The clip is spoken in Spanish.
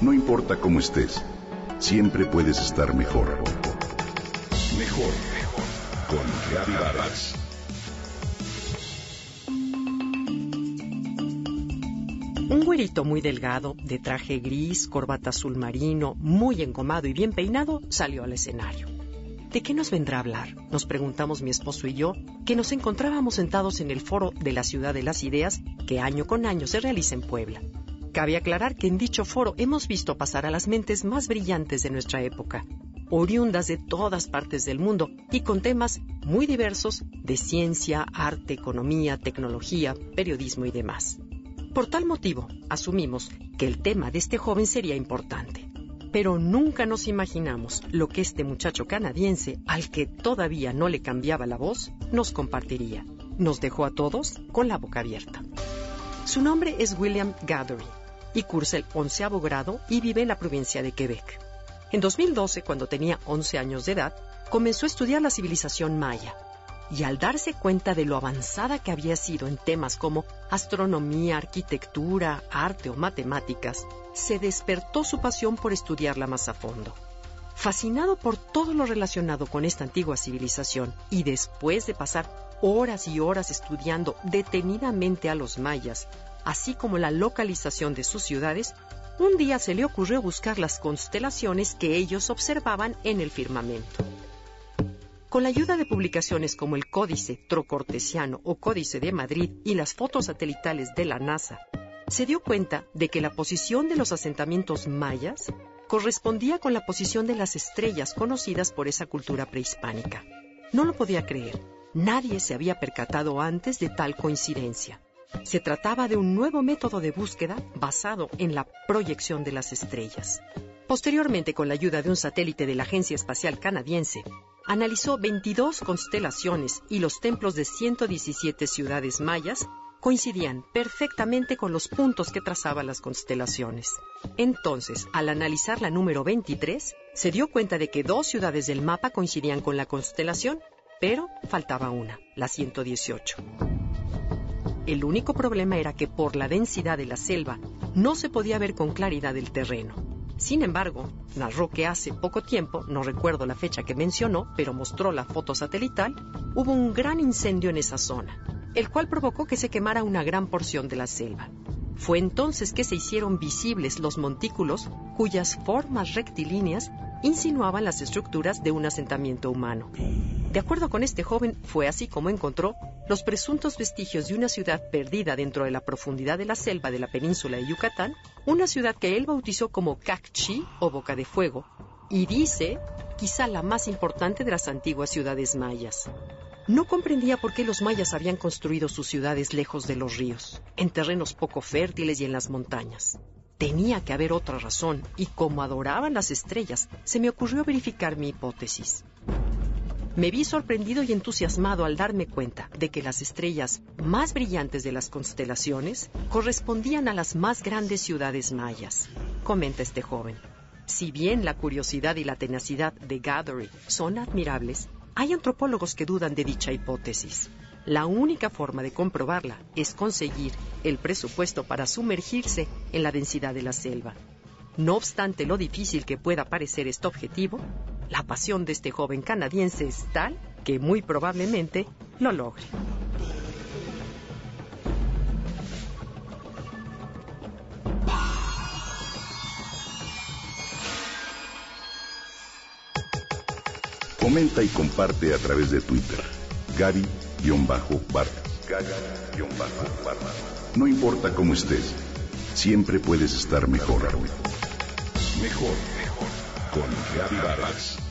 No importa cómo estés, siempre puedes estar mejor. Mejor, mejor. Con Vargas. Un güerito muy delgado, de traje gris, corbata azul marino, muy engomado y bien peinado, salió al escenario. ¿De qué nos vendrá a hablar? Nos preguntamos mi esposo y yo, que nos encontrábamos sentados en el foro de la Ciudad de las Ideas, que año con año se realiza en Puebla. Cabe aclarar que en dicho foro hemos visto pasar a las mentes más brillantes de nuestra época, oriundas de todas partes del mundo y con temas muy diversos de ciencia, arte, economía, tecnología, periodismo y demás. Por tal motivo, asumimos que el tema de este joven sería importante. Pero nunca nos imaginamos lo que este muchacho canadiense, al que todavía no le cambiaba la voz, nos compartiría. Nos dejó a todos con la boca abierta. Su nombre es William Gathery y cursa el onceavo grado y vive en la provincia de Quebec. En 2012, cuando tenía 11 años de edad, comenzó a estudiar la civilización maya y al darse cuenta de lo avanzada que había sido en temas como astronomía, arquitectura, arte o matemáticas, se despertó su pasión por estudiarla más a fondo. Fascinado por todo lo relacionado con esta antigua civilización y después de pasar horas y horas estudiando detenidamente a los mayas, así como la localización de sus ciudades, un día se le ocurrió buscar las constelaciones que ellos observaban en el firmamento. Con la ayuda de publicaciones como el Códice Trocortesiano o Códice de Madrid y las fotos satelitales de la NASA, se dio cuenta de que la posición de los asentamientos mayas correspondía con la posición de las estrellas conocidas por esa cultura prehispánica. No lo podía creer. Nadie se había percatado antes de tal coincidencia. Se trataba de un nuevo método de búsqueda basado en la proyección de las estrellas. Posteriormente, con la ayuda de un satélite de la Agencia Espacial Canadiense, analizó 22 constelaciones y los templos de 117 ciudades mayas coincidían perfectamente con los puntos que trazaban las constelaciones. Entonces, al analizar la número 23, se dio cuenta de que dos ciudades del mapa coincidían con la constelación, pero faltaba una, la 118. El único problema era que por la densidad de la selva no se podía ver con claridad el terreno. Sin embargo, narró que hace poco tiempo, no recuerdo la fecha que mencionó, pero mostró la foto satelital, hubo un gran incendio en esa zona, el cual provocó que se quemara una gran porción de la selva. Fue entonces que se hicieron visibles los montículos cuyas formas rectilíneas insinuaban las estructuras de un asentamiento humano. De acuerdo con este joven, fue así como encontró los presuntos vestigios de una ciudad perdida dentro de la profundidad de la selva de la península de Yucatán, una ciudad que él bautizó como Cacchi o Boca de Fuego, y dice quizá la más importante de las antiguas ciudades mayas. No comprendía por qué los mayas habían construido sus ciudades lejos de los ríos, en terrenos poco fértiles y en las montañas. Tenía que haber otra razón, y como adoraban las estrellas, se me ocurrió verificar mi hipótesis. Me vi sorprendido y entusiasmado al darme cuenta de que las estrellas más brillantes de las constelaciones correspondían a las más grandes ciudades mayas, comenta este joven. Si bien la curiosidad y la tenacidad de Gathery son admirables, hay antropólogos que dudan de dicha hipótesis. La única forma de comprobarla es conseguir el presupuesto para sumergirse en la densidad de la selva. No obstante lo difícil que pueda parecer este objetivo, la pasión de este joven canadiense es tal que muy probablemente lo logre. Comenta y comparte a través de Twitter. Gaby-Vargas. No importa cómo estés, siempre puedes estar mejor. Mejor, mejor. Con Gaby Vargas.